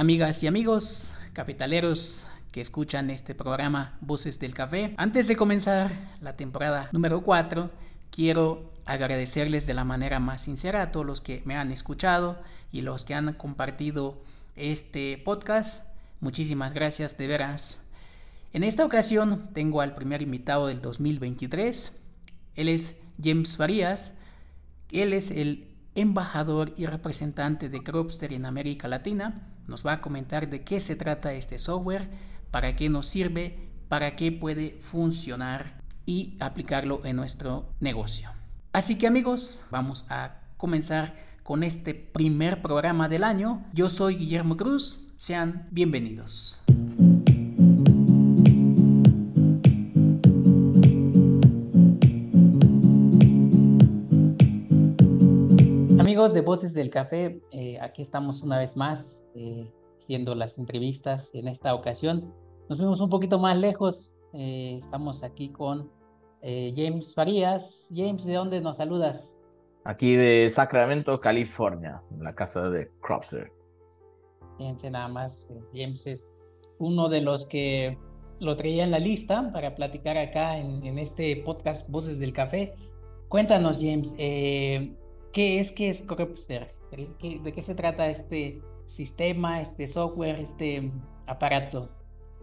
Amigas y amigos, capitaleros que escuchan este programa Voces del Café, antes de comenzar la temporada número 4, quiero agradecerles de la manera más sincera a todos los que me han escuchado y los que han compartido este podcast. Muchísimas gracias de veras. En esta ocasión tengo al primer invitado del 2023. Él es James Farías. Él es el embajador y representante de Cropster en América Latina nos va a comentar de qué se trata este software, para qué nos sirve, para qué puede funcionar y aplicarlo en nuestro negocio. Así que amigos, vamos a comenzar con este primer programa del año. Yo soy Guillermo Cruz, sean bienvenidos. Amigos de Voces del Café, eh, aquí estamos una vez más eh, haciendo las entrevistas en esta ocasión. Nos fuimos un poquito más lejos, eh, estamos aquí con James Farías. James, ¿de dónde nos saludas? Aquí de Sacramento, California, en la casa de Cropster. Fíjense nada más, James es uno de los que lo traía en la lista para platicar acá en, en este podcast Voces del Café. Cuéntanos, James, ¿Qué es, qué es Cropster? ¿De qué se trata este sistema, este software, este aparato?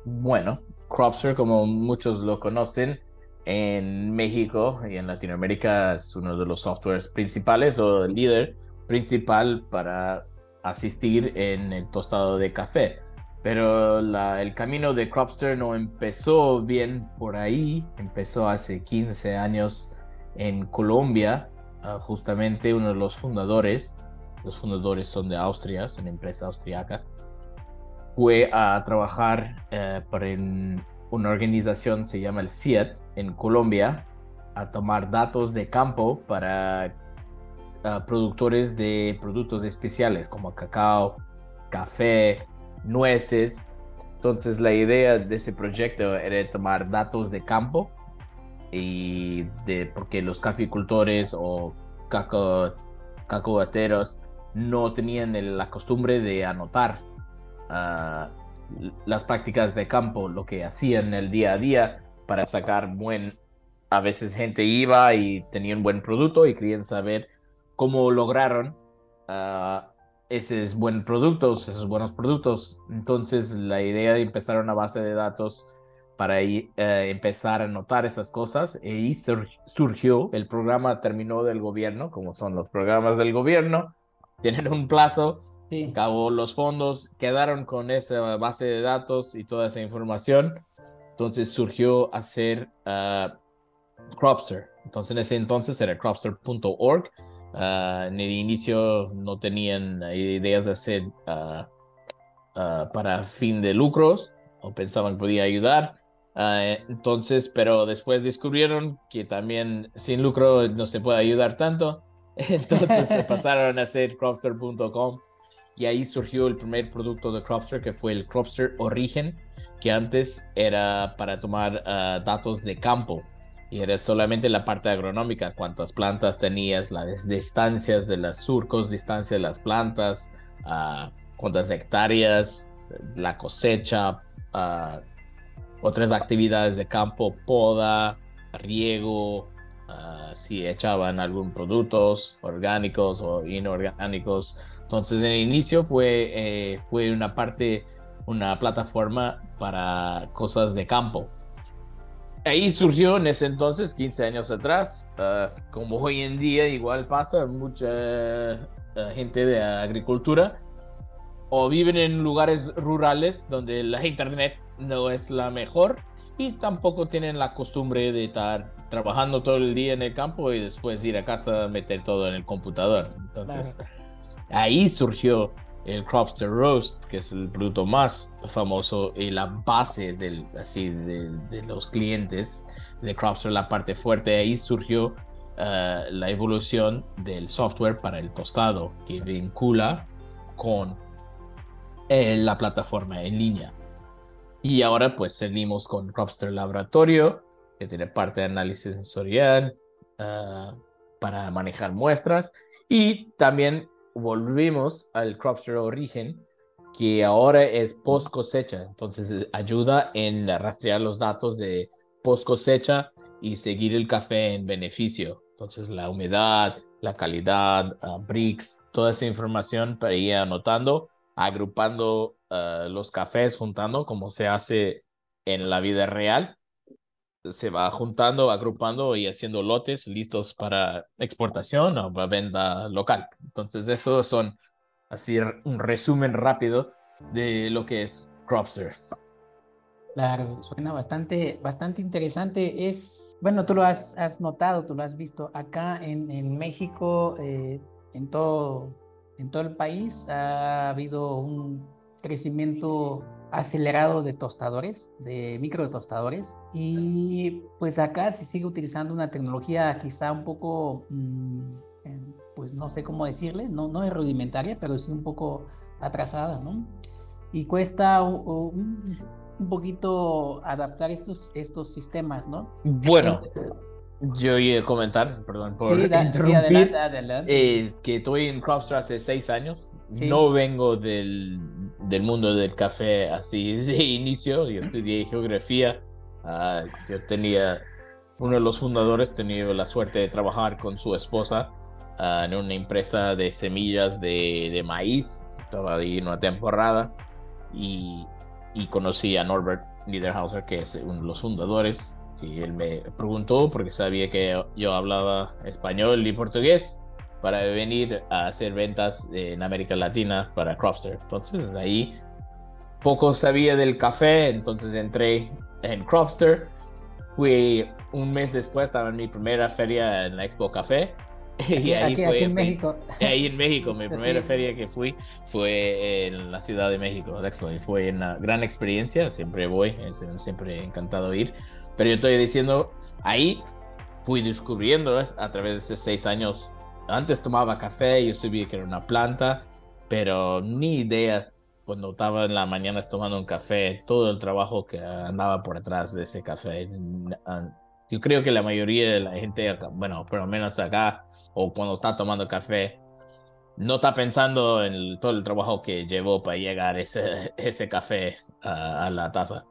Bueno, Cropster, como muchos lo conocen, en México y en Latinoamérica es uno de los softwares principales o el líder principal para asistir en el tostado de café. Pero el camino de Cropster no empezó bien por ahí, empezó hace 15 años en Colombia justamente uno de los fundadores, los fundadores son de Austria, es una empresa austriaca, fue a trabajar eh, para una organización, se llama el CIET, en Colombia, a tomar datos de campo para productores de productos especiales como cacao, café, nueces. Entonces la idea de ese proyecto era tomar datos de campo y de porque los caficultores o caco, cacobateros no tenían la costumbre de anotar ah, las prácticas de campo, lo que hacían el día a día para sacar buen... A veces gente iba y tenía un buen producto y querían saber cómo lograron uh, esos buenos productos, esos buenos productos. Entonces la idea de empezar una base de datos para eh, empezar a notar esas cosas. Y ahí surgió, el programa terminó del gobierno, como son los programas del gobierno, tienen un plazo, sí. acabó los fondos, quedaron con esa base de datos y toda esa información. Entonces surgió hacer uh, Cropster. Entonces en ese entonces era cropster.org. Uh, en el inicio no tenían ideas de hacer uh, para fin de lucros o pensaban que podía ayudar. Ah, entonces, pero después descubrieron que también sin lucro no se puede ayudar tanto. Entonces se pasaron a hacer cropster.com y ahí surgió el primer producto de Cropster que fue el Cropster Origen, que antes era para tomar ah, datos de campo y era solamente la parte agronómica, cuántas plantas tenías, las distancias de los surcos, distancia de las plantas, uh, cuántas hectáreas, la cosecha, otras actividades de campo, poda, riego, ah, si echaban algún productos orgánicos o inorgánicos. Entonces en el inicio fue, eh, fue una parte, una plataforma para cosas de campo. Ahí surgió en ese entonces, 15 años atrás, ah, como hoy en día igual pasa, mucha ah, gente de agricultura o viven en lugares rurales donde la internet no es la mejor y tampoco tienen la costumbre de estar trabajando todo el día en el campo y después ir a casa a meter todo en el computador. Entonces, ahí surgió el Cropster Roast, que es el producto más famoso y la base del, así, de, los clientes de Cropster, la parte fuerte. Ahí surgió eh, la evolución del software para el tostado que vincula con eh, la plataforma en línea. Y ahora pues seguimos con Cropster Laboratorio, que tiene parte de análisis sensorial ah, para manejar muestras. Y también volvimos al Cropster Origen, que ahora es post cosecha. Entonces ayuda en rastrear los datos de post cosecha y seguir el café en beneficio. Entonces la humedad, la calidad, uh, bricks, toda esa información para ir anotando, agrupando uh, los cafés, juntando como se hace en la vida real. Se va juntando, agrupando y haciendo lotes listos para exportación o para venta local. Entonces, eso son así un resumen rápido de lo que es Cropster. Claro, suena bastante, bastante interesante. Es, bueno, tú lo has, has notado, tú lo has visto acá en, en México, eh, en, todo, en todo el país ha habido un crecimiento acelerado de tostadores, de micro tostadores, y pues acá se sigue utilizando una tecnología quizá un poco, mm, pues no sé cómo decirle, no, no es rudimentaria, pero sí un poco atrasada, ¿no? Y cuesta un, un poquito adaptar estos, estos sistemas, ¿no? Bueno, yo iba a comentar, perdón por interrumpir, Es que estoy en Cropster hace seis años. No vengo del, del, mundo del café así de inicio. Yo estudié geografía. Ah, yo tenía, uno de los fundadores, tenía la suerte de trabajar con su esposa ah, en una empresa de semillas de, de maíz. Estaba ahí una temporada. Y y conocí a Norbert Niederhauser, que es uno de los fundadores, y él me preguntó porque sabía que yo hablaba español y portugués para venir a hacer ventas en América Latina para Cropster. Entonces ahí poco sabía del café, entonces entré en Cropster. Fui un mes después, estaba en mi primera feria en la Expo Café y ahí fue, en México. Ahí en México, mi primera feria que fui fue en la Ciudad de México, y fue una gran experiencia, siempre voy, siempre encantado ir, pero yo estoy diciendo, ahí fui descubriendo a través de esos seis años, antes tomaba café, yo sabía que era una planta, pero ni idea cuando estaba en la mañana tomando un café, todo el trabajo que andaba por atrás de ese café yo creo que la mayoría de la gente, bueno, por lo menos acá, o cuando está tomando café, no está pensando en todo el trabajo que llevó para llegar ese, ese café a, la taza.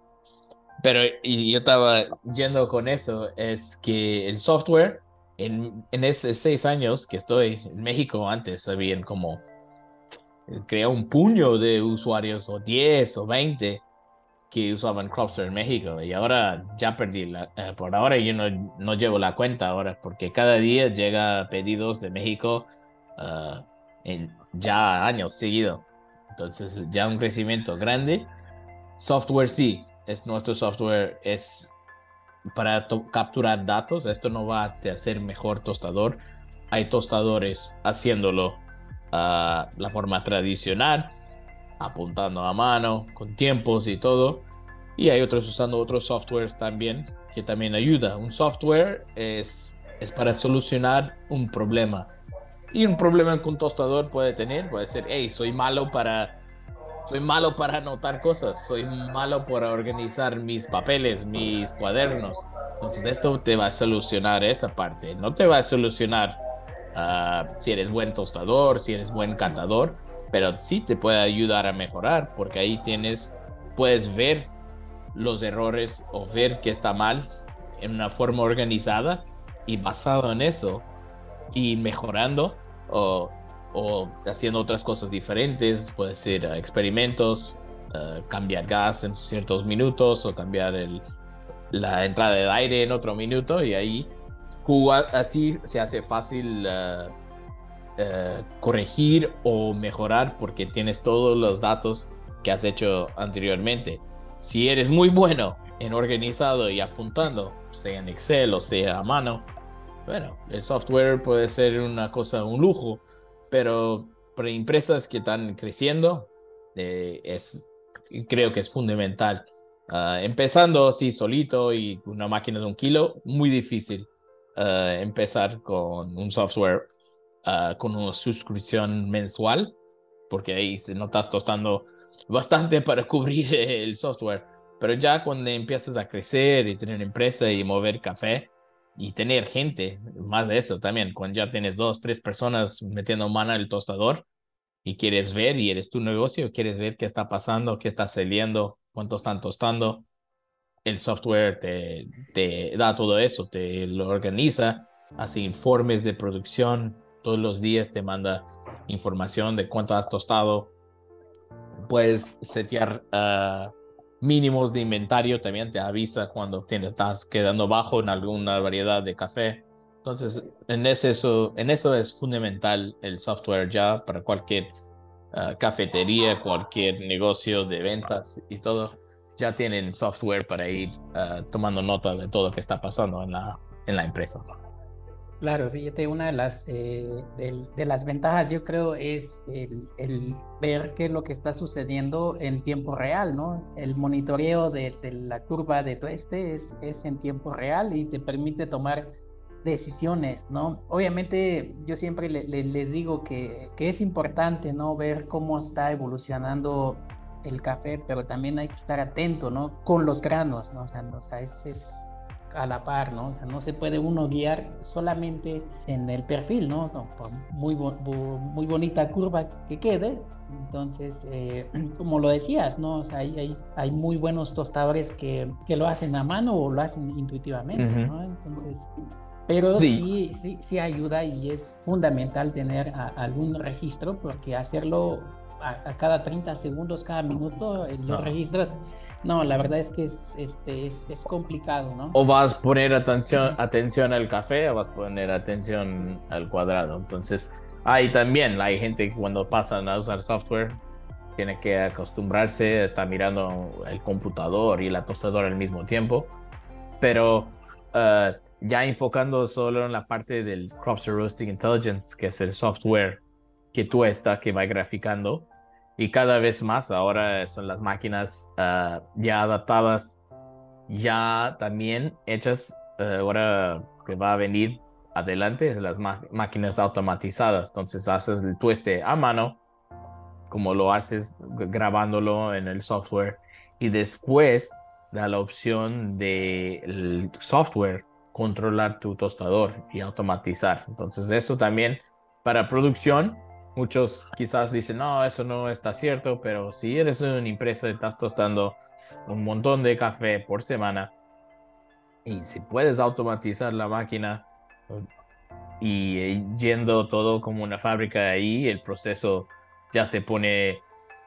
Pero y yo estaba yendo con eso, es que el software, en, esos seis años que estoy en México, antes habían como creado un puño de usuarios, o 10 o 20 que usaban Cropster en México y ahora ya perdí la, eh, por ahora yo no, no, llevo la cuenta ahora porque cada día llega pedidos de México ah, en ya años seguidos entonces ya un crecimiento grande. Software sí es nuestro software es para capturar datos esto no va a hacer mejor tostador hay tostadores haciéndolo ah, la forma tradicional apuntando a mano, con tiempos y todo. Y hay otros usando otros softwares también que también ayuda. Un software es, es para solucionar un problema. Y un problema que un tostador puede tener puede ser, hey, soy malo para soy malo para anotar cosas, soy malo para organizar mis papeles, mis cuadernos. Entonces esto te va a solucionar esa parte. No te va a solucionar ah, si eres buen tostador, si eres buen catador, pero sí te puede ayudar a mejorar porque ahí tienes, puedes ver los errores o ver que está mal en una forma organizada y basado en eso y mejorando o, haciendo otras cosas diferentes, puede ser uh, experimentos, uh, cambiar gas en ciertos minutos o cambiar el, la entrada de aire en otro minuto y ahí así se hace fácil uh, corregir o mejorar porque tienes todos los datos que has hecho anteriormente. Si eres muy bueno en organizado y apuntando, sea en Excel o sea a mano, bueno, el software puede ser una cosa, un lujo, pero para empresas que están creciendo, eh, es, creo que es fundamental. Ah, empezando así solito y una máquina de un kilo, muy difícil ah, empezar con un software Ah, con una suscripción mensual, porque ahí no estás tostando bastante para cubrir el software. Pero ya cuando empiezas a crecer y tener empresa y mover café y tener gente, más de eso también, cuando ya tienes dos, tres personas metiendo mano en el tostador, y quieres ver y eres tu negocio, quieres ver qué está pasando, qué está saliendo, cuánto están tostando, el software te, da todo eso, te lo organiza, hace informes de producción, todos los días te manda información de cuánto has tostado. Puedes setear uh, mínimos de inventario, también te avisa cuando te estás quedando bajo en alguna variedad de café. Entonces, en eso, en eso es fundamental el software ya para cualquier uh, cafetería, cualquier negocio de ventas y todo. Ya tienen software para ir uh, tomando nota de todo lo que está pasando en la, en la empresa. Claro, fíjate, una de las, eh, de, las ventajas yo creo es el, ver qué es lo que está sucediendo en tiempo real, ¿no? El monitoreo de, la curva de tueste es, es en tiempo real y te permite tomar decisiones, ¿no? Obviamente yo siempre les digo que, que, es importante, ¿no? Ver cómo está evolucionando el café, pero también hay que estar atento, ¿no? Con los granos, ¿no? O sea, o sea es, es, a la par, ¿no? O sea, no se puede uno guiar solamente en el perfil, ¿no? por muy, muy bonita curva que quede. Entonces, eh, como lo decías, ¿no? O sea, hay, hay, hay, muy buenos tostadores que, que lo hacen a mano o lo hacen intuitivamente, ¿no? Entonces, pero sí. sí, sí, ayuda y es fundamental tener algún registro porque hacerlo a, cada 30 segundos, cada minuto, en los registros, no, la verdad es que es, este, es, es, complicado, ¿no? O vas a poner atención, atención al café o vas a poner atención al cuadrado. Entonces, ahí también hay gente que cuando pasan a usar software tiene que acostumbrarse, está mirando el computador y la tostadora al mismo tiempo. Pero uh, ya enfocando solo en la parte del Cropster Roasting Intelligence, que es el software que tú estás, que va graficando, y cada vez más ahora son las máquinas uh, ya adaptadas, ya también hechas, uh, ahora que va a venir adelante, es las máquinas automatizadas, entonces haces el tueste a mano, como lo haces grabándolo en el software, y después da la opción del software controlar tu tostador y automatizar. Entonces eso también para producción, muchos quizás dicen, no, eso no está cierto, pero si eres una empresa estás tostando un montón de café por semana. Y si puedes automatizar la máquina y eh, yendo todo como una fábrica ahí, el proceso ya se pone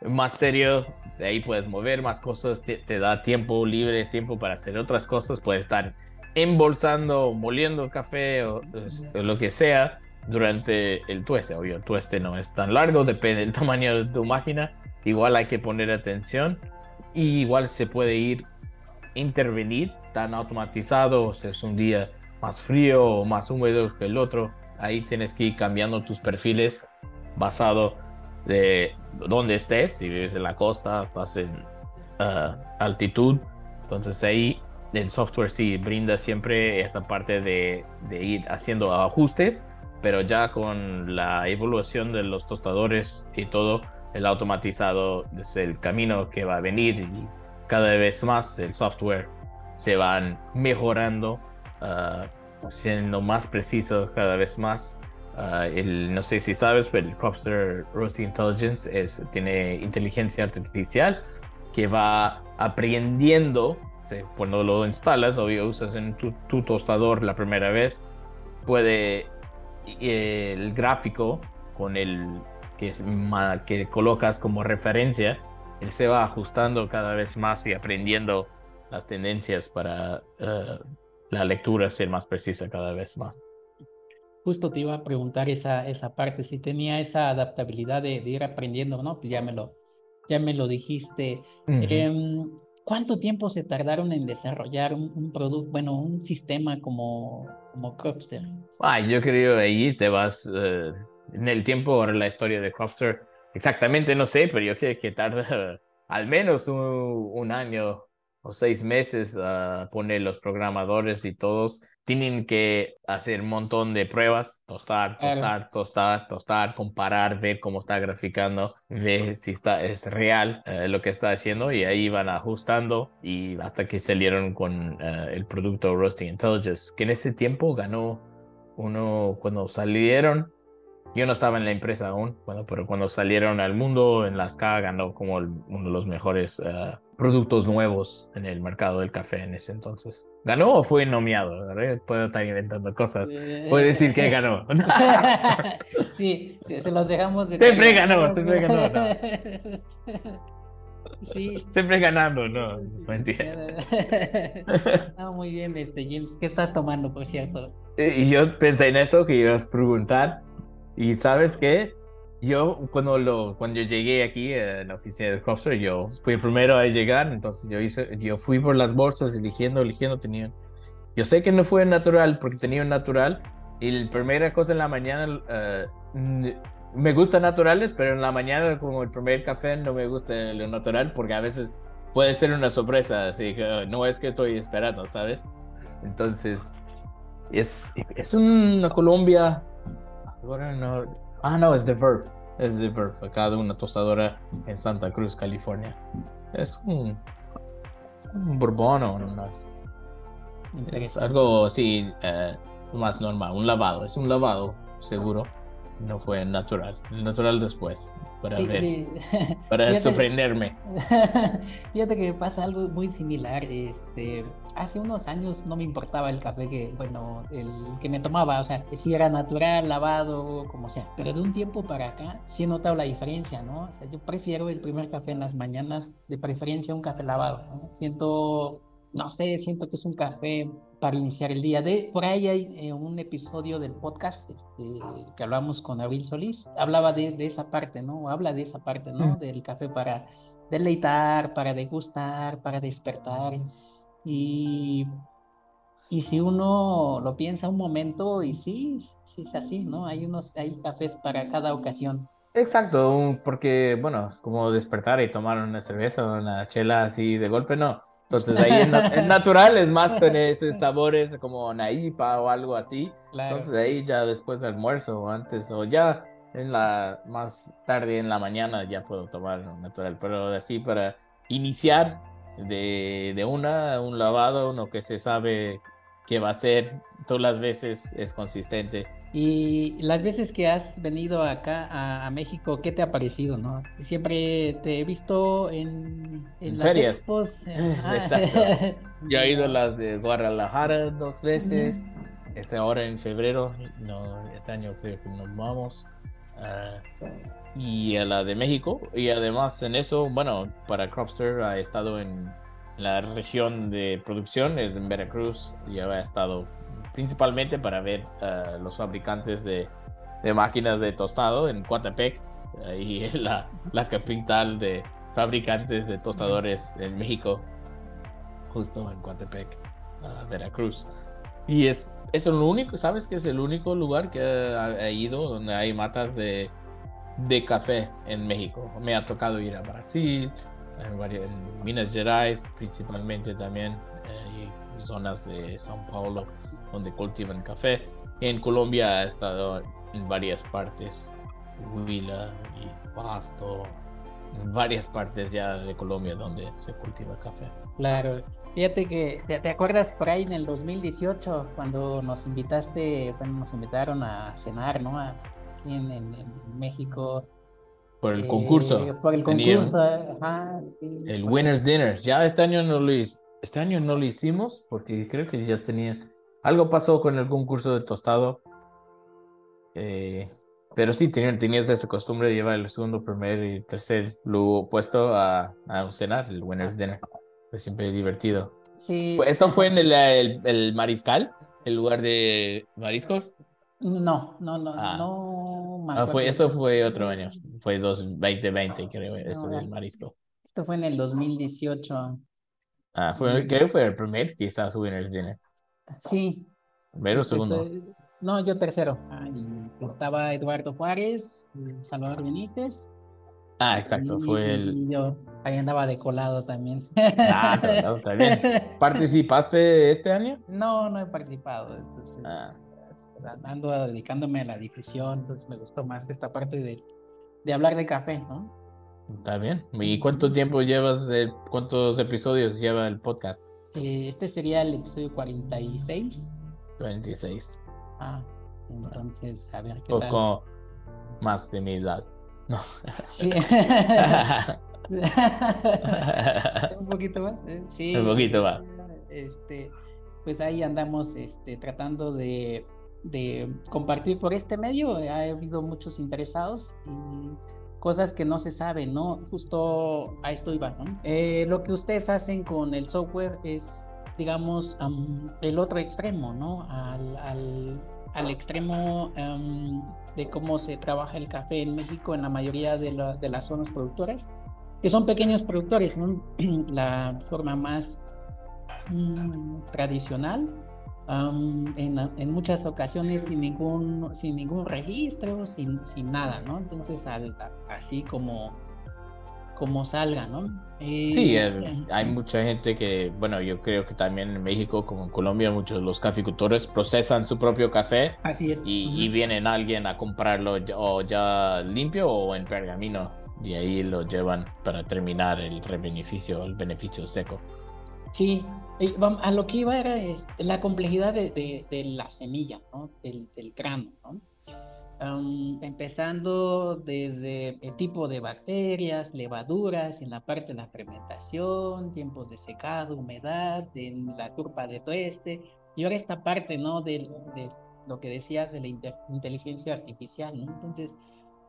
más serio, de ahí puedes mover más cosas, te, te da tiempo libre, tiempo para hacer otras cosas, puedes estar embolsando, moliendo café o, lo que sea durante el tueste. Obvio, el tueste no es tan largo, depende del tamaño de tu máquina. Igual hay que poner atención y igual se puede ir intervenir tan automatizado, si es un día más frío o más húmedo que el otro. Ahí tienes que ir cambiando tus perfiles basado de dónde estés, si vives en la costa, estás en ah, altitud. Entonces ahí el software sí brinda siempre esa parte de, ir haciendo ajustes, pero ya con la evolución de los tostadores y todo, el automatizado es el camino que va a venir y cada vez más el software se van mejorando, ah, siendo más preciso cada vez más. Ah, el, no sé si sabes, pero el Cropster Roasting Intelligence es, tiene inteligencia artificial que va aprendiendo cuando lo instalas, o usas en tu, tostador la primera vez, puede el gráfico con el que, es, que colocas como referencia, él se va ajustando cada vez más y aprendiendo las tendencias para eh, la lectura ser más precisa cada vez más. Justo te iba a preguntar esa, esa parte, si tenía esa adaptabilidad de, ir aprendiendo, ¿no? Pues ya me lo, ya me lo dijiste. ¿Cuánto tiempo se tardaron en desarrollar un, producto, bueno, un sistema como, como Cropster? Ay, yo creo ahí te vas eh, en el tiempo, ahora la historia de Cropster, exactamente no sé, pero yo creo que tarda al menos un año o seis meses a poner los programadores y todos tienen que hacer un montón de pruebas, tostar, tostar, tostar, tostar, comparar, ver cómo está graficando, ver si está, es real eh, lo que está haciendo y ahí van ajustando y hasta que salieron con eh, el producto Roasting Intelligence, que en ese tiempo ganó uno cuando salieron. Yo no estaba en la empresa aún, bueno, pero cuando salieron al mundo, en las K ganó como uno de los mejores eh, productos nuevos en el mercado del café en ese entonces. ¿Ganó o fue nominado? Puedo estar inventando cosas. Puede decir que ganó. sí, se los dejamos. De siempre ganó, siempre ganó. Sí. Siempre ganando, no, mentira. No, muy bien, este James. ¿Qué estás tomando, por cierto? Y yo pensé en eso que ibas a preguntar. Y sabes qué? Yo cuando lo cuando yo llegué aquí en la oficina de Cropster, yo fui el primero a llegar, entonces yo hice yo fui por las bolsas eligiendo, eligiendo tenían. Yo sé que no fue natural porque tenía un natural y la primera cosa en la mañana eh, me gustan naturales, pero en la mañana como el primer café no me gusta lo natural porque a veces puede ser una sorpresa, así que no es que estoy esperando, ¿sabes? Entonces es es una Colombia no. Ah, no, es The Verb. Es The Verb, acá de una tostadora en Santa Cruz, California. Es un, un bourbon o no Es algo así eh, más normal, un lavado. Es un lavado, seguro no fue natural. Natural después, para ver, para sorprenderme. Fíjate que me pasa algo muy similar. Este, hace unos años no me importaba el café que, bueno, el que me tomaba, o sea, si era natural, lavado, como sea. Pero de un tiempo para acá sí he notado la diferencia, ¿no? O sea, yo prefiero el primer café en las mañanas, de preferencia un café lavado. Siento, no sé, siento que es un café para iniciar el día. De, por ahí hay eh, un episodio del podcast este, que hablamos con Abril Solís, hablaba de, de, esa parte, ¿no? Habla de esa parte, ¿no? Del café para deleitar, para degustar, para despertar. Y, y si uno lo piensa un momento, y sí, sí es así, ¿no? Hay unos, hay cafés para cada ocasión. Exacto, porque, bueno, es como despertar y tomar una cerveza o una chela así de golpe, no entonces ahí es, natural, es más con esos sabores como naipa o algo así. Entonces ahí ya después del almuerzo o antes o ya en la más tarde en la mañana ya puedo tomar natural. Pero así para iniciar de, de una, un lavado, uno que se sabe que va a ser todas las veces es consistente. Y las veces que has venido acá a, México, ¿qué te ha parecido, no? Siempre te he visto en, en, las ferias. expos. Exacto. Yo he ido a las de Guadalajara dos veces. Este ahora en febrero, no, este año creo que nos vamos. Ah, y a la de México. Y además en eso, bueno, para Cropster ha estado en la región de producción, es en Veracruz. Y ha estado principalmente para ver uh, los fabricantes de, máquinas de tostado en Coatepec, ahí es la, la capital de fabricantes de tostadores en México, justo en Coatepec, uh, Veracruz. Y es, es el único, ¿sabes que es el único lugar que he ido donde hay matas de, de café en México? Me ha tocado ir a Brasil, en, en Minas Gerais principalmente también, eh, y zonas de São Paulo donde cultivan café. En Colombia ha estado en varias partes, Huila y Pasto, en varias partes ya de Colombia donde se cultiva café. Claro, fíjate que te, acuerdas por ahí en el 2018 cuando nos invitaste, bueno, nos invitaron a cenar, ¿no? aquí en, México. Por el concurso. Eh, por el concurso, ajá, sí. El Winner's Dinner. Ya este año no lo este año no lo hicimos porque creo que ya tenía algo pasó con el concurso de tostado. Eh, pero sí, tenías esa costumbre de llevar el segundo, primer y tercer luego puesto a, a cenar, el winner's dinner. Fue siempre divertido. Sí. ¿Esto fue en el, el, Mariscal, el lugar de mariscos? No, no, no, ah. no. Ah, fue, eso fue otro año, fue 2020 creo, eso del marisco. Esto fue en el 2018. Ah, fue, creo que fue el primer quizás Winner's Dinner. Sí. ¿Primero o pues, segundo? No, yo tercero. estaba Eduardo Juárez, Salvador Benítez. Ah, exacto, fue el. yo ahí andaba de colado también. Ah, también. ¿Participaste este año? No, no he participado. ah. Ando dedicándome a la difusión, entonces me gustó más esta parte de, de hablar de café, ¿no? Está bien. ¿Y cuánto tiempo llevas, cuántos episodios lleva el podcast? Eh, este sería el episodio 46. 46. Ah, entonces, a ver qué tal. más de mi edad. No. un poquito más. ¿eh? Sí. Un poquito más. Este, pues ahí andamos este, tratando de, de compartir por este medio. Ha habido muchos interesados y cosas que no se saben, ¿no? Justo a esto iba, ¿no? Eh, lo que ustedes hacen con el software es, digamos, el otro extremo, ¿no? Al, al, al extremo de cómo se trabaja el café en México en la mayoría de, de las zonas productoras, que son pequeños productores, la forma más mm, tradicional en, en, muchas ocasiones sin ningún, sin ningún registro, sin, sin nada, ¿no? Entonces, así como, como salga, ¿no? sí, eh, hay mucha gente que, bueno, yo creo que también en México, como en Colombia, muchos de los caficultores procesan su propio café. Así es. Y, y vienen alguien a comprarlo o ya limpio o en pergamino y ahí lo llevan para terminar el beneficio, el beneficio seco. Sí, a lo que iba era la complejidad de, la semilla, ¿no? del, grano. ¿no? Empezando desde el tipo de bacterias, levaduras, en la parte de la fermentación, tiempos de secado, humedad, en la curva de tueste, y ahora esta parte, ¿no? De, de lo que decías de la inteligencia artificial, ¿no? Entonces,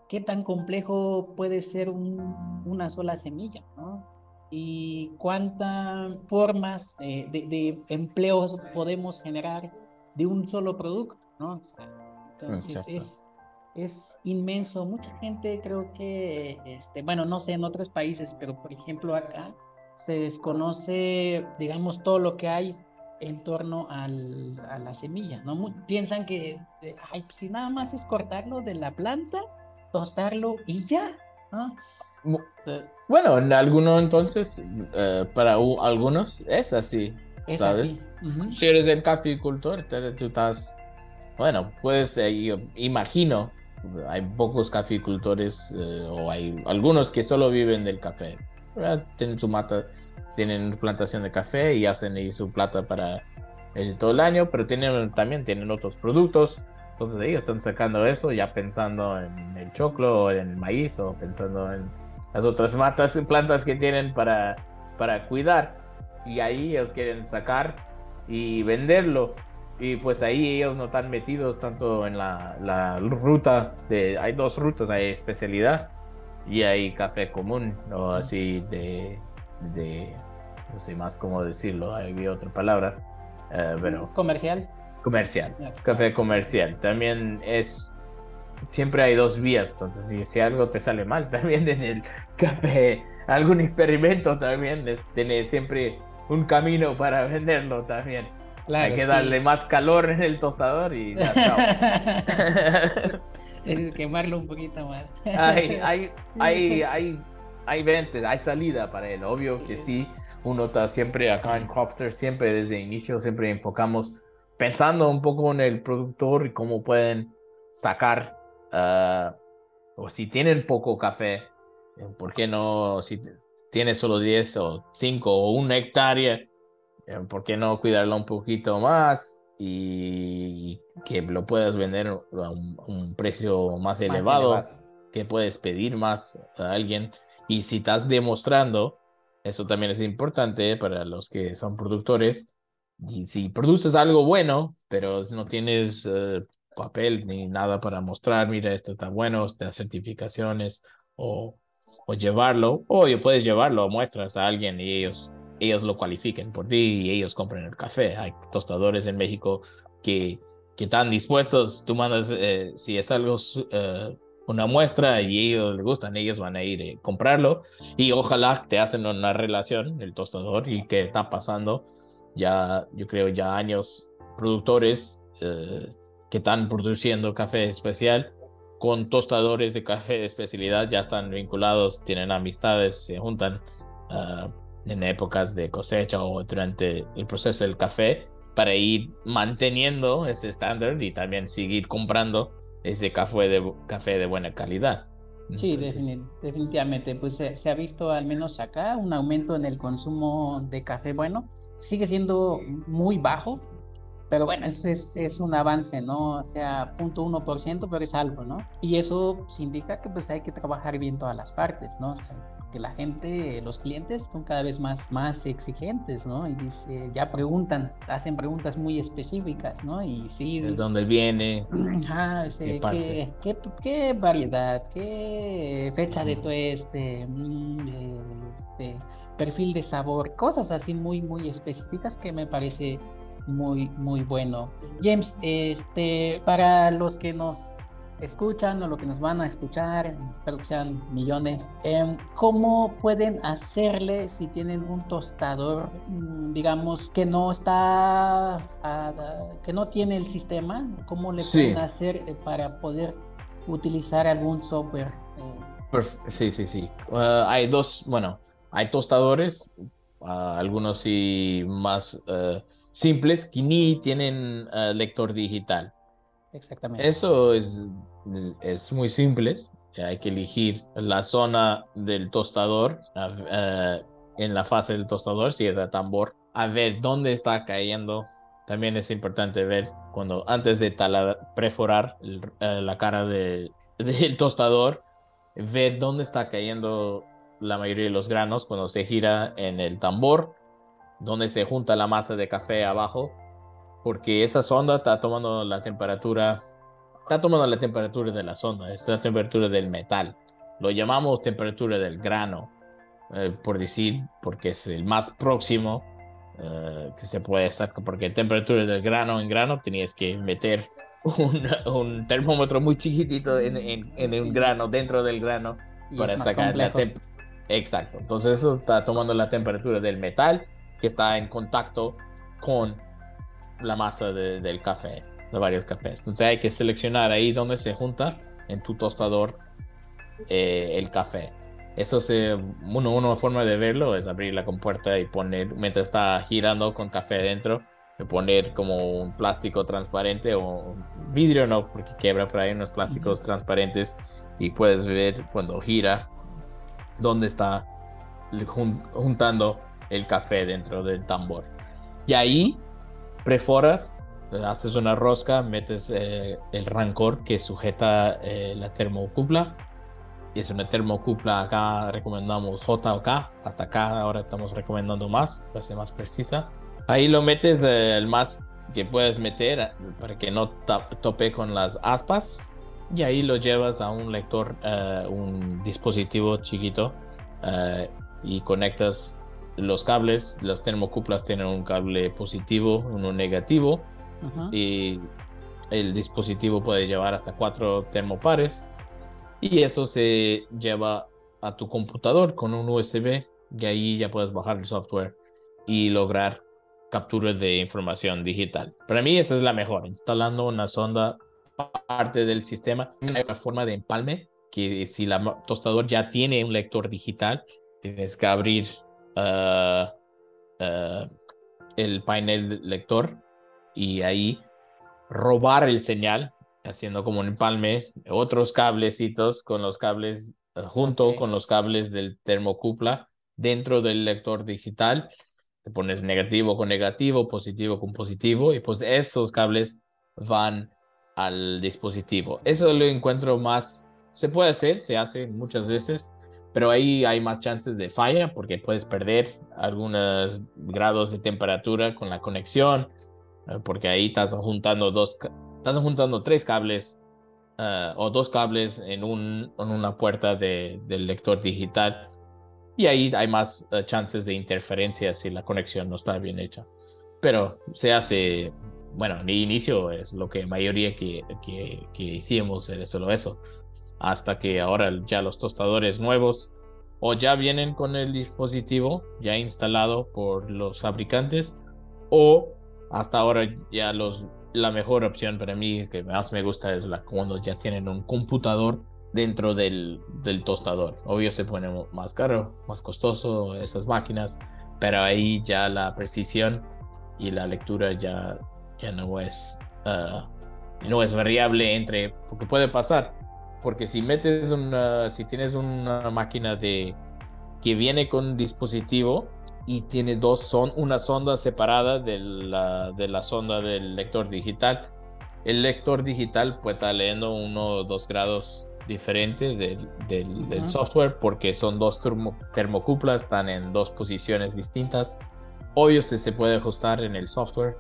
¿qué tan complejo puede ser una sola semilla, ¿no? y cuántas formas de, empleos podemos generar de un solo producto, ¿no? entonces es, es, inmenso. Mucha gente creo que, este, bueno, no sé en otros países, pero por ejemplo acá se desconoce, digamos, todo lo que hay en torno al, a la semilla, ¿no? piensan que, ay, pues, si nada más es cortarlo de la planta, tostarlo y ya, ¿no? Bueno, en algunos entonces, eh, para algunos es así, ¿sabes? Si eres el caficultor, tú estás, bueno, pues yo imagino, hay pocos caficultores eh, o hay algunos que solo viven del café, tienen su mata, tienen plantación de café y hacen ahí su plata para el, todo el año, pero tienen, también tienen otros productos. Entonces ellos están sacando eso ya pensando en el choclo o en el maíz o pensando en las otras matas y plantas que tienen para, para cuidar. Y ahí ellos quieren sacar y venderlo. Y pues ahí ellos no están metidos tanto en la, la ruta de... Hay dos rutas, hay especialidad y hay café común o así de... de no sé más cómo decirlo, hay otra palabra. Eh, pero... Comercial. Comercial. Café comercial. También es siempre hay dos vías, entonces si, algo te sale mal también en el café, algún experimento también, tiene siempre un camino para venderlo también. Hay que darle más calor en el tostador y ya, chao. quemarlo un poquito más. hay, hay, hay, hay, hay ventas, hay salida para él, obvio que sí. Uno está siempre acá en Cropster, siempre desde el inicio, siempre enfocamos pensando un poco en el productor y cómo pueden sacar Ah, o si tienen poco café, ¿por qué no? Si tienes solo 10 o 5 o una hectárea, ¿por qué no cuidarlo un poquito más y que lo puedas vender a un, precio más, elevado, que puedes pedir más a alguien? Y si estás demostrando, eso también es importante para los que son productores, y si produces algo bueno, pero no tienes eh, papel ni nada para mostrar, mira, esto está bueno, estas certificaciones o, o llevarlo, o puedes llevarlo, muestras a alguien y ellos, ellos lo cualifiquen por ti y ellos compren el café. Hay tostadores en México que, que están dispuestos, tú mandas, eh, si es algo, eh, una muestra y ellos les gustan, ellos van a ir a eh, comprarlo. Y ojalá te hacen una relación, el tostador, y que está pasando ya, yo creo, ya años productores que están produciendo café especial con tostadores de café de especialidad, ya están vinculados, tienen amistades, se juntan ah, en épocas de cosecha o durante el proceso del café para ir manteniendo ese estándar y también seguir comprando ese café de, café de buena calidad. Sí, definitivamente, pues se, ha visto al menos acá un aumento en el consumo de café bueno. Sigue siendo muy bajo, Pero bueno, eso es, es un avance, ¿no? O sea, punto uno por ciento, pero es algo, ¿no? Y eso pues, indica que pues hay que trabajar bien todas las partes, ¿no? O sea, que la gente, los clientes son cada vez más, más exigentes, ¿no? Y dice, ya preguntan, hacen preguntas muy específicas, ¿no? Y sí. ¿De dónde viene? Ajá, ¿Qué, ¿qué, qué, qué, variedad? ¿Qué fecha de tueste? Mm, este, perfil de sabor, cosas así muy, muy específicas que me parece muy, muy bueno. James, este, para los que nos escuchan o lo que nos van a escuchar, espero que sean millones, em, ¿cómo pueden hacerle si tienen un tostador, mm, digamos, que no está, que no tiene el sistema? ¿Cómo le pueden hacer eh, para poder utilizar algún software? Eh? Sí, sí, sí. Uh, hay dos, bueno, hay tostadores, uh, algunos sí más uh, simples, que ni tienen lector digital. Exactamente. Eso es, es muy simple. Hay que elegir la zona del tostador uh, en la fase del tostador, si es de tambor, a ver dónde está cayendo. También es importante ver cuando antes de talar, perforar uh, la cara de, del tostador, ver dónde está cayendo la mayoría de los granos cuando se gira en el tambor, dónde se junta la masa de café abajo porque esa sonda está tomando la temperatura, está tomando la temperatura de la sonda, es la temperatura del metal. Lo llamamos temperatura del grano, eh, por decir, porque es el más próximo eh, que se puede sacar, porque temperatura del grano en grano tenías que meter un, termómetro muy chiquitito en, en, un grano, dentro del grano, para sacar la temperatura. Exacto, entonces eso está tomando la temperatura del metal que está en contacto con la masa de, del café, de varios cafés. Entonces hay que seleccionar ahí donde se junta en tu tostador eh, el café. Eso se, uno, una forma de verlo es abrir la compuerta y poner, mientras está girando con café dentro, poner como un plástico transparente o vidrio no, porque quebra por ahí unos plásticos transparentes y puedes ver cuando gira dónde está juntando el café dentro del tambor. Y ahí preforas, haces una rosca, metes eh, el rancor que sujeta eh, la termocupla. Y es una termocupla, acá recomendamos J o K, hasta acá ahora estamos recomendando más, para ser más precisa. Ahí lo metes el más que puedes meter para que no tope con las aspas. Y ahí lo llevas a un lector, eh, un dispositivo chiquito y conectas los cables, los termocuplas tienen un cable positivo, uno negativo, y el dispositivo puede llevar hasta cuatro termopares, y eso se lleva a tu computador con un USB, y ahí ya puedes bajar el software y lograr captura de información digital. Para mí esa es la mejor, instalando una sonda parte del sistema, una forma de empalme, que si la tostador ya tiene un lector digital, tienes que abrir Uh, uh, el panel lector y ahí robar el señal, haciendo como un empalme, otros cablecitos con los cables uh, junto con los cables del termocupla dentro del lector digital. Te pones negativo con negativo, positivo con positivo y pues esos cables van al dispositivo. Eso lo encuentro más, se puede hacer, se hace muchas veces, pero ahí hay más chances de falla porque puedes perder algunos grados de temperatura con la conexión, eh, porque ahí estás juntando dos, estás juntando tres cables eh, o dos cables en, un, en una puerta de, del lector digital y ahí hay más eh, chances de interferencia si la conexión no está bien hecha. Pero se hace, bueno, de inicio es lo que mayoría que, que, que hicimos, era solo eso hasta que ahora ya los tostadores nuevos o ya vienen con el dispositivo ya instalado por los fabricantes o hasta ahora ya los la mejor opción para mí que más me gusta es la cuando ya tienen un computador dentro del, del tostador. Obvio se pone más caro, más costoso esas máquinas, pero ahí ya la precisión y la lectura ya, ya no es uh, no es variable entre porque puede pasar porque si metes una, si tienes una máquina de que viene con un dispositivo y tiene dos son una sonda separada de la, de la sonda del lector digital. El lector digital puede estar leyendo uno o dos grados diferentes del, del, software porque son dos termocuplas, están en dos posiciones distintas. Obvio si se puede ajustar en el software.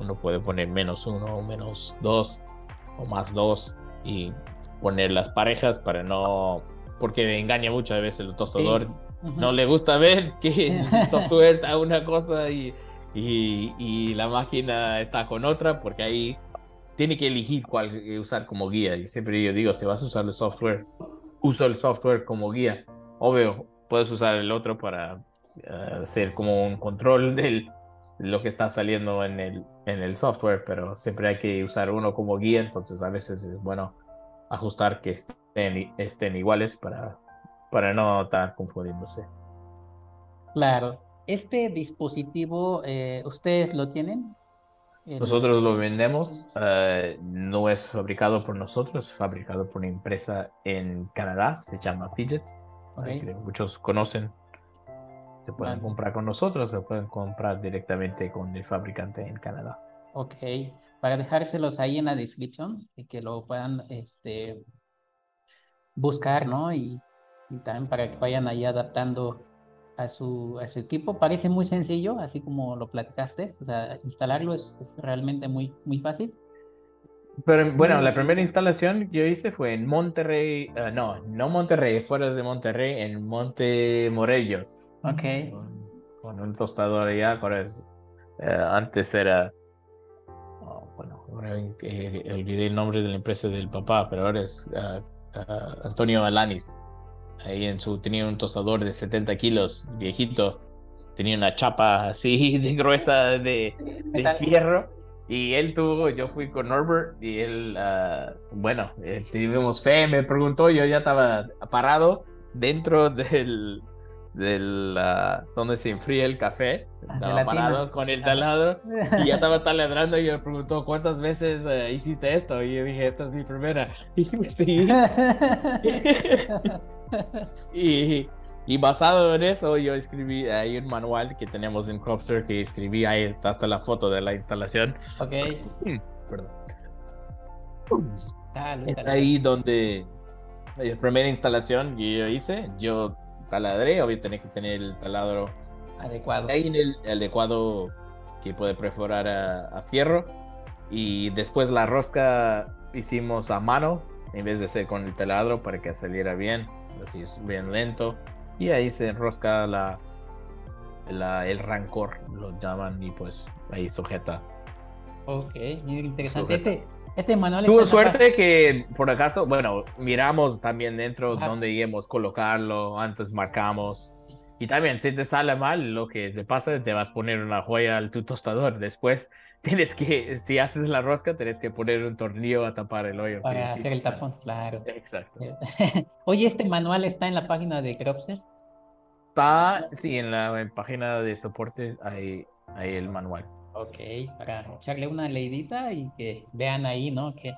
Uno puede poner menos uno o menos dos o más dos y poner las parejas para no porque engaña muchas veces el tostador no le gusta ver que el software está una cosa y, y, la máquina está con otra, porque ahí tiene que elegir cuál usar como guía. Y siempre yo digo, si vas a usar el software, uso el software como guía. Obvio, puedes usar el otro para eh, hacer como un control de lo que está saliendo en el, en el software, pero siempre hay que usar uno como guía, entonces a veces es bueno ajustar que estén, estén iguales para para no estar confundiéndose. Claro. ¿Este dispositivo eh, ustedes lo tienen? Nosotros lo vendemos, eh, no es fabricado por nosotros, es fabricado por una empresa en Canadá, se llama Fidgets, que muchos conocen. Se pueden comprar con nosotros, se pueden comprar directamente con el fabricante en Canadá. Ok, para dejárselos ahí en la descripción y que lo puedan este, buscar, ¿no? Y y también para que vayan ahí adaptando a su, a su equipo. Parece muy sencillo, así como lo platicaste, o sea, instalarlo es, realmente muy, muy fácil. Pero bueno, la primera instalación que yo hice fue en Monterrey, uh, no, no Monterrey, fuera de Monterrey, en Monte Morellos. Ok. Con, un tostador allá, uh, antes era, bueno, ahora olvidé el nombre de la empresa del papá, pero ahora es uh, Antonio Alanis ahí en su, tenía un tostador de 70 kilos, viejito, tenía una chapa así de gruesa de, de fierro. Y él tuvo, yo fui con Norbert y él, uh, bueno, eh, tuvimos fe, me preguntó, yo ya estaba parado dentro del, del uh, donde se enfría el café, estaba parado con el taladro y ya estaba taladrando y me preguntó cuántas veces uh, hiciste esto y yo dije, esta es mi primera. Y sí. y, y, basado en eso, yo escribí, hay un manual que tenemos en Cropster que escribí, ahí está hasta la foto de la instalación. Ok. Perdón. Ah, es ahí donde la primera instalación que yo hice, yo taladré, obvio tenía que tener el taladro adecuado. Ahí en el, adecuado que puede perforar a, fierro. Y después la rosca hicimos a mano en vez de ser con el taladro para que saliera bien así es bien lento. Y ahí se enrosca la, la, el rancor, lo llaman, y pues ahí sujeta. Ok, interesante. Este, este manual Tuvo suerte que, por acaso, bueno, miramos también dentro donde íbamos colocarlo, antes marcamos. Y también, si te sale mal, lo que te pasa, te vas a poner una joya al tu tostador. Después, tienes que, si haces la rosca, tienes que poner un tornillo a tapar el hoyo. Para hacer el tapón, claro. Exacto. Oye, ¿este manual está en la página de Cropster? Está, sí, en la página de soporte hay, hay el manual. Ok, para echarle una leidita y que vean ahí, ¿no? Que,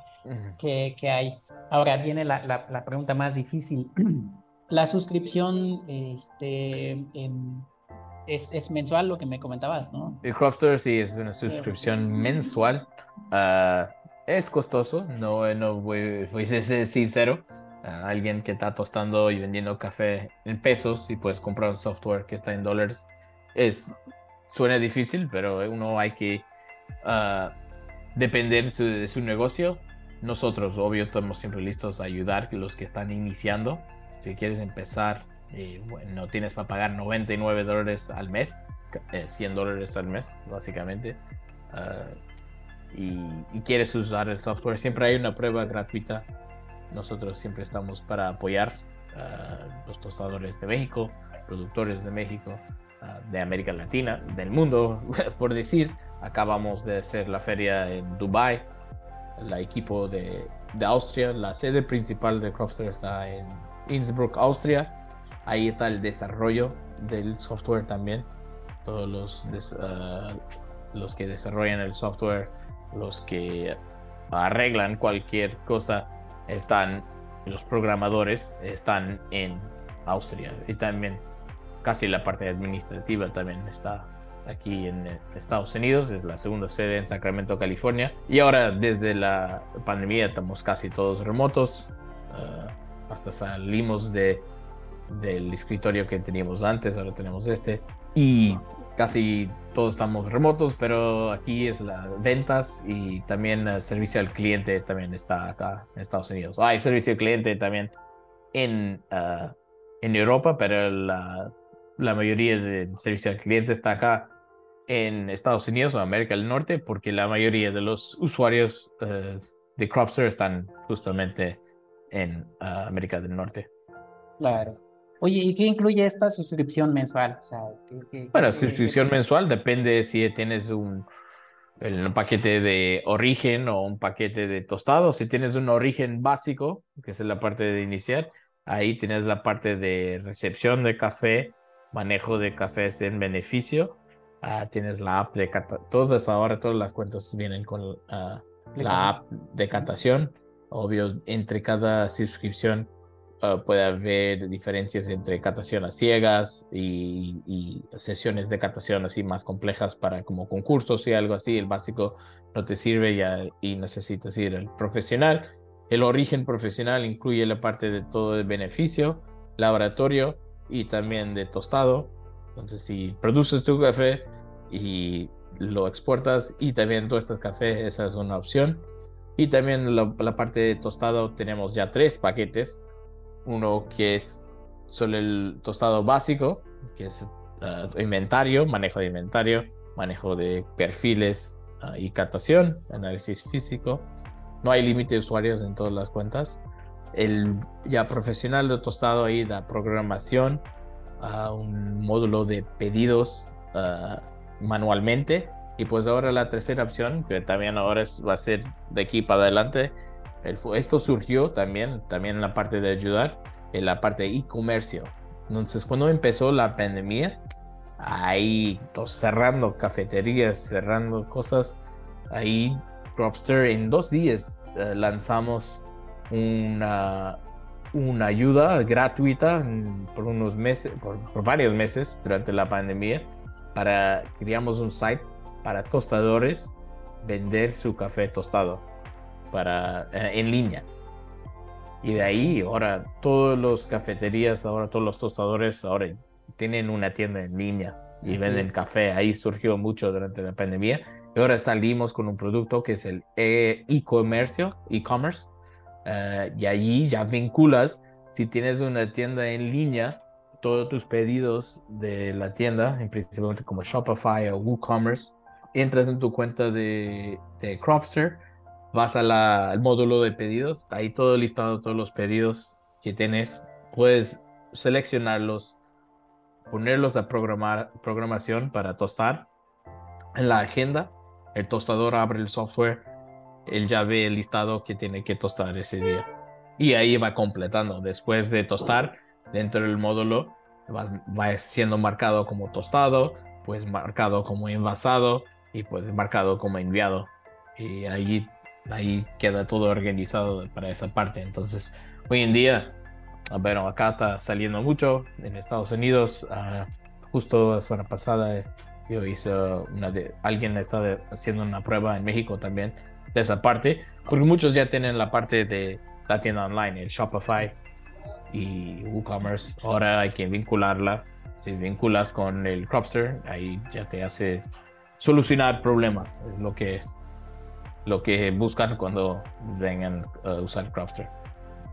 que, hay. Ahora viene la, la, la pregunta más difícil. la suscripción, este, en es, mensual lo que me comentabas, ¿no? El Cropster sí es una suscripción mensual. Ah, es costoso, no, no voy, a ser sincero. alguien que está tostando y vendiendo café en pesos y puedes comprar un software que está en dólares es suena difícil, pero uno hay que uh, depender de su, negocio. Nosotros, obvio, estamos siempre listos a ayudar a los que están iniciando. Si quieres empezar y bueno, tienes para pagar 99 dólares al mes, 100 eh, dólares al mes, básicamente. Ah, y, quieres usar el software, siempre hay una prueba gratuita. Nosotros siempre estamos para apoyar a los tostadores de México, productores de México, ah, de América Latina, del mundo, por decir. Acabamos de hacer la feria en Dubai, el equipo de, de Austria, la sede principal de Cropster está en Innsbruck, Austria Ahí está el desarrollo del software también. Todos los, ah, los que desarrollan el software, los que arreglan cualquier cosa, están, los programadores están en Austria. Y también casi la parte administrativa también está aquí en Estados Unidos, es la segunda sede en Sacramento, California. Y ahora desde la pandemia estamos casi todos remotos, uh, hasta salimos de, del escritorio que teníamos antes, ahora tenemos este. Y casi todos estamos remotos, pero aquí es las ventas y también el servicio al cliente también está acá en Estados Unidos. hay servicio al cliente también en, uh, en Europa, pero la, la mayoría del servicio al cliente está acá en Estados Unidos o América del Norte, porque la mayoría de los usuarios uh, de Cropster están justamente en uh, América del Norte. Claro. Oye, ¿y qué incluye esta suscripción mensual? bueno, suscripción mensual depende si tienes un, un, paquete de origen o un paquete de tostado. Si tienes un origen básico, que es la parte de iniciar, ahí tienes la parte de recepción de café, manejo de cafés en beneficio. Ah, tienes la app de todas ahora todas las cuentas vienen con ah, la app de catación. Obvio, entre cada suscripción Ah, puede haber diferencias entre catación a ciegas y, sesiones de catación así más complejas para como concursos y algo así. El básico no te sirve ya, y necesitas ir al profesional. El origen profesional incluye la parte de todo el beneficio, laboratorio y también de tostado. Entonces, si produces tu café y lo exportas y también tostas café, esa es una opción. Y también la, la parte de tostado tenemos ya tres paquetes uno que es solo el tostado básico, que es ah, inventario, manejo de inventario, manejo de perfiles ah, y catación, análisis físico. No hay límite de usuarios en todas las cuentas. El ya profesional de tostado ahí da programación a un módulo de pedidos ah, manualmente. Y pues ahora la tercera opción, que también ahora va a ser de aquí para adelante, esto surgió también, también en la parte de ayudar, en la parte de e-comercio. Entonces, cuando empezó la pandemia, ahí cerrando cafeterías, cerrando cosas, ahí Cropster en dos días eh, lanzamos una, una ayuda gratuita por unos meses, por, por, varios meses durante la pandemia, para creamos un site para tostadores vender su café tostado para, eh, en línea. Y de ahí, ahora todos los cafeterías, ahora todos los tostadores, ahora tienen una tienda en línea y venden café. Ahí surgió mucho durante la pandemia. Y ahora salimos con un producto que es el e-comercio, e-commerce. Eh, y allí ya vinculas, si tienes una tienda en línea, todos tus pedidos de la tienda, principalmente como Shopify o WooCommerce, entras en tu cuenta de, de Cropster vas al módulo de pedidos, ahí todo listado, todos los pedidos que tienes, puedes seleccionarlos, ponerlos a programar, programación para tostar en la agenda. El tostador abre el software, él ya ve el listado que tiene que tostar ese día. Y ahí va completando. Después de tostar, dentro del módulo va, siendo marcado como tostado, pues marcado como envasado y pues marcado como enviado. Y ahí ahí queda todo organizado para esa parte. Entonces, hoy en día, bueno, acá está saliendo mucho en Estados Unidos. Uh, justo la semana pasada yo hice una de, alguien está haciendo una prueba en México también de esa parte, porque muchos ya tienen la parte de la tienda online, el Shopify y WooCommerce. Ahora hay que vincularla. Si vinculas con el Cropster, ahí ya te hace solucionar problemas, es lo que lo que buscan cuando vengan a usar Crafter.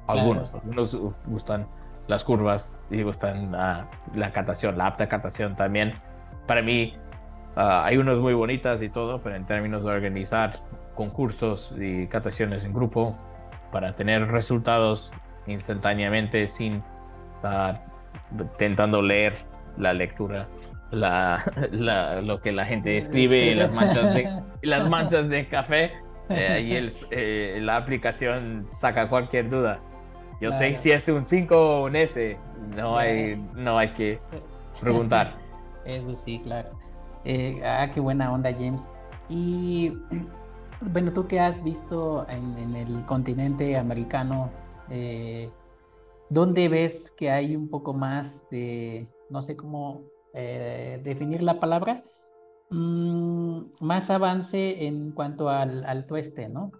Algunos, algunos gustan las curvas y gustan la catación, la apta catación también. Para mí ah, hay unas muy bonitas y todo, pero en términos de organizar concursos y cataciones en grupo para tener resultados instantáneamente sin estar intentando leer la lectura la, lo que la gente escribe, las manchas de, las manchas de café, eh, y el, eh, la aplicación saca cualquier duda. Yo sé si es un 5 o un S, no, hay, no hay que preguntar. Eso sí, claro. Eh, ah, qué buena onda, James. Y bueno, tú que has visto en, en el continente americano, ¿dónde ves que hay un poco más de no sé cómo eh, definir la palabra, mm, más avance en cuanto al, al tueste, ¿no?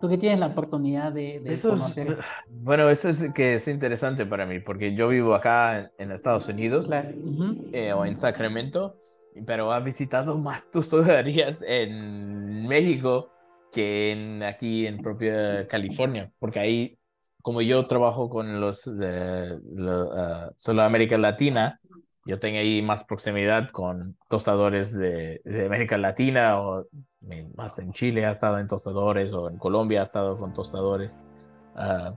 Tú que tienes la oportunidad de, conocer. bueno, eso es que es interesante para mí, porque yo vivo acá en, Estados Unidos eh, o en Sacramento, pero ha visitado más tostaderías en México que en, aquí en propia California, porque ahí, como yo trabajo con los de, ah, solo América Latina, yo tengo ahí más proximidad con tostadores de, América Latina o más en Chile ha estado en tostadores o en Colombia ha estado con tostadores. Ah,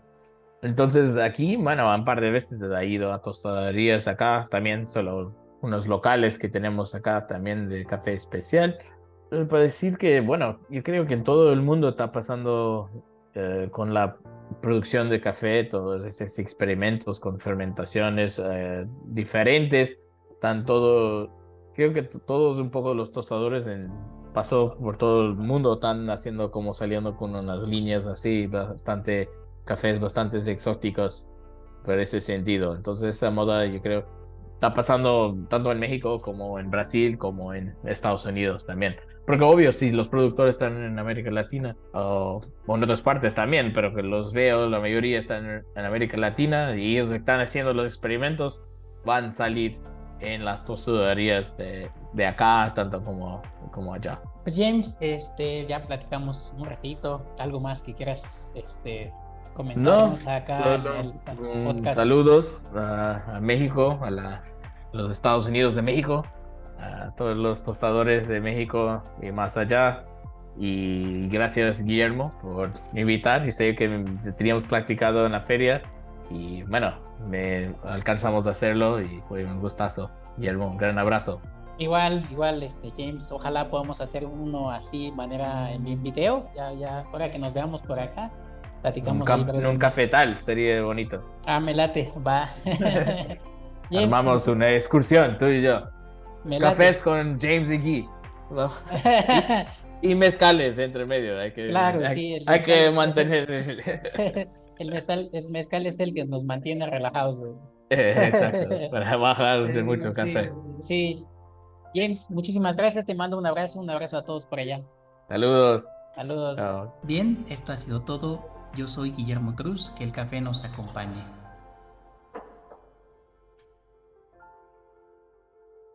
entonces aquí, bueno, un par de veces he ido a tostaderías acá, también solo unos locales que tenemos acá también de café especial. Eh, para decir que, bueno, yo creo que en todo el mundo está pasando eh, con la producción de café, todos esos experimentos con fermentaciones eh, diferentes, están todo, creo que todos un poco los tostadores en, pasó por todo el mundo, están haciendo como saliendo con unas líneas así, bastante cafés, bastante exóticos por ese sentido. Entonces esa moda yo creo está pasando tanto en México como en Brasil como en Estados Unidos también. Porque obvio, si los productores están en América Latina o, en otras partes también, pero que los veo, la mayoría están en América Latina y ellos están haciendo los experimentos, van a salir en las tostaderías de, de acá, tanto como, como allá. Pues James, este, ya platicamos un ratito, algo más que quieras este, comentar acá en el, podcast? Saludos a, a México, a, la, los Estados Unidos de México a todos los tostadores de México y más allá. Y gracias Guillermo por invitar. Y sé que teníamos practicado en la feria y bueno, me alcanzamos a hacerlo y fue un gustazo. Guillermo, un gran abrazo. Igual, igual, este James, ojalá podamos hacer uno así, manera en video. Ya, ya, ahora que nos veamos por acá, platicamos. Un, un cafetal, sería bonito. Ah, me late, va. Armamos una excursión, tú y yo. Cafés con James y Guy. y, mezcales entre medio. Hay que, claro, sí. Hay que mantener. el, mezcal, el mezcal es el que nos mantiene relajados. exacto. Para bajar de mucho café. Sí. James, muchísimas gracias. Te mando un abrazo. Un abrazo a todos por allá. Saludos. Saludos. Bien, esto ha sido todo. Yo soy Guillermo Cruz. Que el café nos acompañe.